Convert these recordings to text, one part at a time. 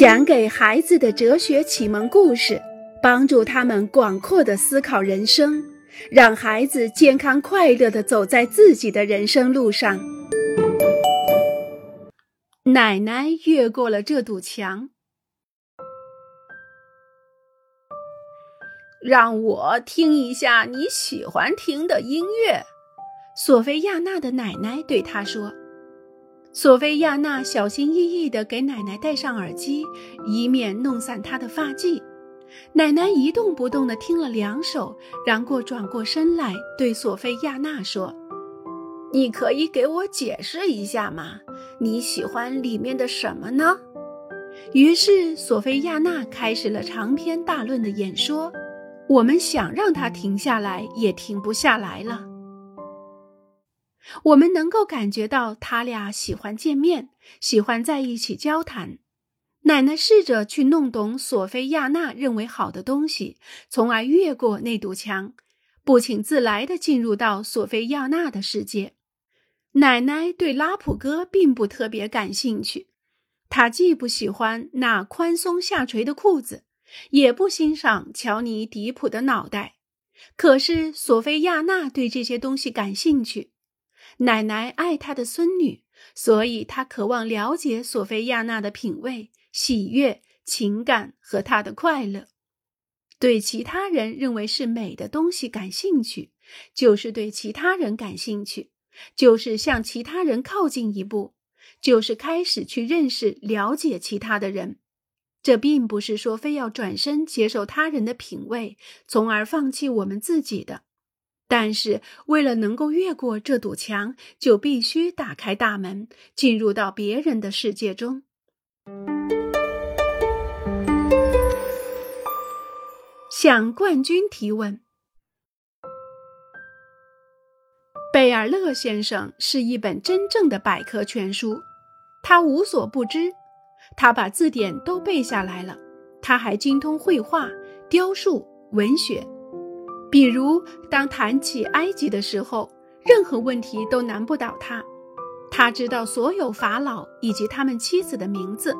讲给孩子的哲学启蒙故事，帮助他们广阔的思考人生，让孩子健康快乐的走在自己的人生路上。奶奶越过了这堵墙，让我听一下你喜欢听的音乐。索菲亚娜的奶奶对她说。索菲亚娜小心翼翼地给奶奶戴上耳机，以免弄散她的发髻。奶奶一动不动地听了两首，然后转过身来对索菲亚娜说：“你可以给我解释一下吗？你喜欢里面的什么呢？”于是索菲亚娜开始了长篇大论的演说。我们想让她停下来，也停不下来了。我们能够感觉到他俩喜欢见面，喜欢在一起交谈。奶奶试着去弄懂索菲亚娜认为好的东西，从而越过那堵墙，不请自来地进入到索菲亚娜的世界。奶奶对拉普哥并不特别感兴趣，她既不喜欢那宽松下垂的裤子，也不欣赏乔尼迪普的脑袋。可是索菲亚娜对这些东西感兴趣。奶奶爱她的孙女，所以她渴望了解索菲亚娜的品味、喜悦、情感和她的快乐。对其他人认为是美的东西感兴趣，就是对其他人感兴趣，就是向其他人靠近一步，就是开始去认识、了解其他的人。这并不是说非要转身接受他人的品味，从而放弃我们自己的。但是，为了能够越过这堵墙，就必须打开大门，进入到别人的世界中。向冠军提问。贝尔勒先生是一本真正的百科全书，他无所不知，他把字典都背下来了，他还精通绘画、雕塑、文学。比如，当谈起埃及的时候，任何问题都难不倒他。他知道所有法老以及他们妻子的名字，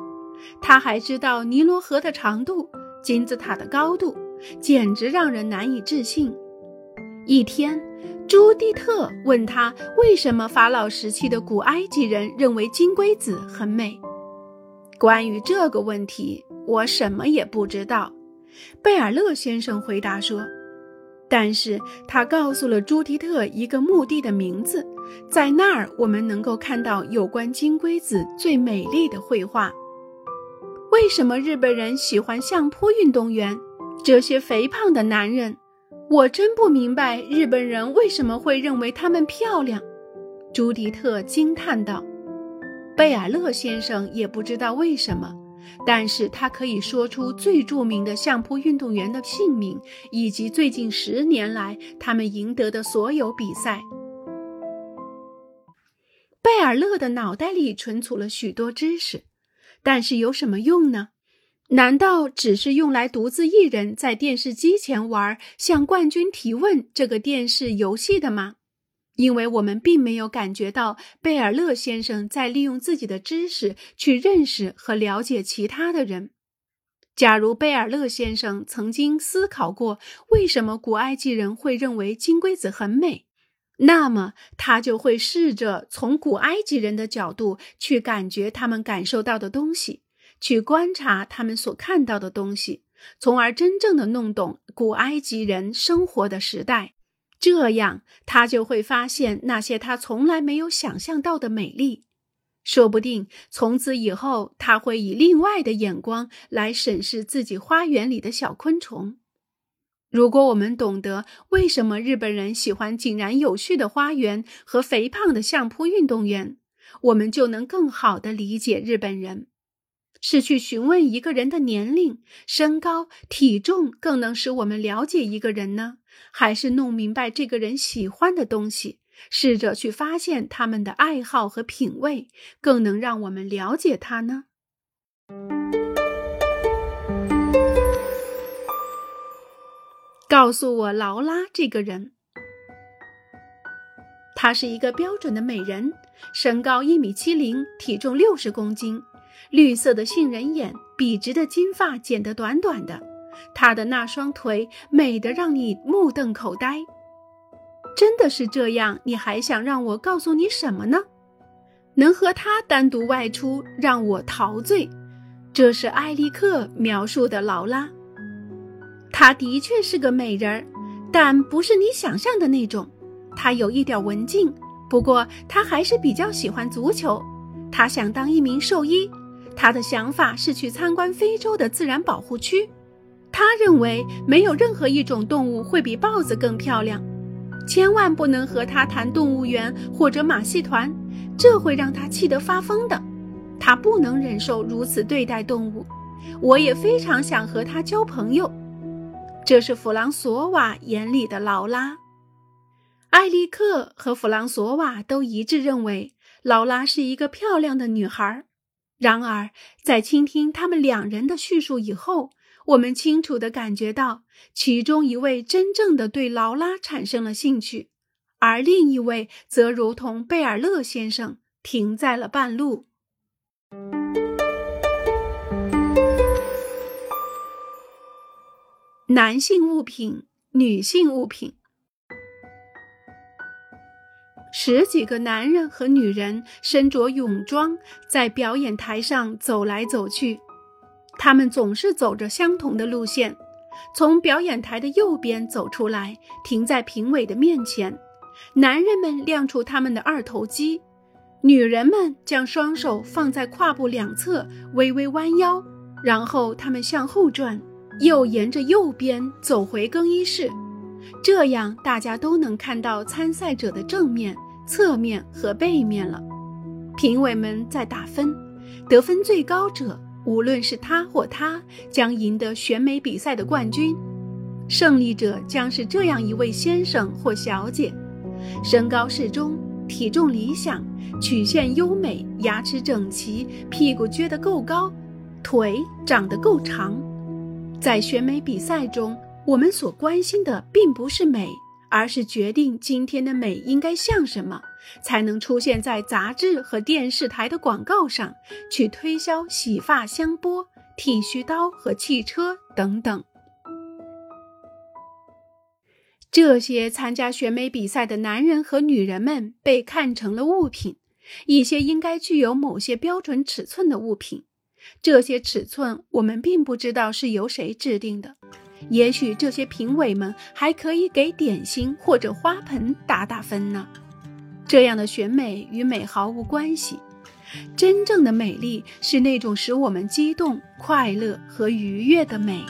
他还知道尼罗河的长度、金字塔的高度，简直让人难以置信。一天，朱蒂特问他为什么法老时期的古埃及人认为金龟子很美。关于这个问题，我什么也不知道。贝尔勒先生回答说。但是他告诉了朱迪特一个墓地的名字，在那儿我们能够看到有关金龟子最美丽的绘画。为什么日本人喜欢相扑运动员？这些肥胖的男人，我真不明白日本人为什么会认为他们漂亮。朱迪特惊叹道。贝尔勒先生也不知道为什么。但是他可以说出最著名的相扑运动员的姓名，以及最近十年来他们赢得的所有比赛。贝尔勒的脑袋里存储了许多知识，但是有什么用呢？难道只是用来独自一人在电视机前玩向冠军提问这个电视游戏的吗？因为我们并没有感觉到贝尔勒先生在利用自己的知识去认识和了解其他的人。假如贝尔勒先生曾经思考过为什么古埃及人会认为金龟子很美，那么他就会试着从古埃及人的角度去感觉他们感受到的东西，去观察他们所看到的东西，从而真正的弄懂古埃及人生活的时代。这样，他就会发现那些他从来没有想象到的美丽。说不定从此以后，他会以另外的眼光来审视自己花园里的小昆虫。如果我们懂得为什么日本人喜欢井然有序的花园和肥胖的相扑运动员，我们就能更好地理解日本人。是去询问一个人的年龄、身高、体重，更能使我们了解一个人呢？还是弄明白这个人喜欢的东西，试着去发现他们的爱好和品味，更能让我们了解他呢？告诉我劳拉这个人，她是一个标准的美人，身高一米七零，体重六十公斤。绿色的杏仁眼，笔直的金发剪得短短的，她的那双腿美得让你目瞪口呆。真的是这样？你还想让我告诉你什么呢？能和她单独外出，让我陶醉。这是艾利克描述的劳拉。她的确是个美人儿，但不是你想象的那种。她有一点文静，不过她还是比较喜欢足球。她想当一名兽医。他的想法是去参观非洲的自然保护区。他认为没有任何一种动物会比豹子更漂亮。千万不能和他谈动物园或者马戏团，这会让他气得发疯的。他不能忍受如此对待动物。我也非常想和他交朋友。这是弗朗索瓦眼里的劳拉，艾利克和弗朗索瓦都一致认为劳拉是一个漂亮的女孩。然而，在倾听他们两人的叙述以后，我们清楚地感觉到，其中一位真正的对劳拉产生了兴趣，而另一位则如同贝尔勒先生停在了半路。男性物品，女性物品。十几个男人和女人身着泳装，在表演台上走来走去。他们总是走着相同的路线，从表演台的右边走出来，停在评委的面前。男人们亮出他们的二头肌，女人们将双手放在胯部两侧，微微弯腰，然后他们向后转。又沿着右边走回更衣室，这样大家都能看到参赛者的正面、侧面和背面了。评委们在打分，得分最高者，无论是他或她，将赢得选美比赛的冠军。胜利者将是这样一位先生或小姐：身高适中，体重理想，曲线优美，牙齿整齐，屁股撅得够高，腿长得够长。在选美比赛中，我们所关心的并不是美，而是决定今天的美应该像什么，才能出现在杂志和电视台的广告上，去推销洗发香波、剃须刀和汽车等等。这些参加选美比赛的男人和女人们被看成了物品，一些应该具有某些标准尺寸的物品。这些尺寸我们并不知道是由谁制定的，也许这些评委们还可以给点心或者花盆打打分呢。这样的选美与美毫无关系，真正的美丽是那种使我们激动、快乐和愉悦的美。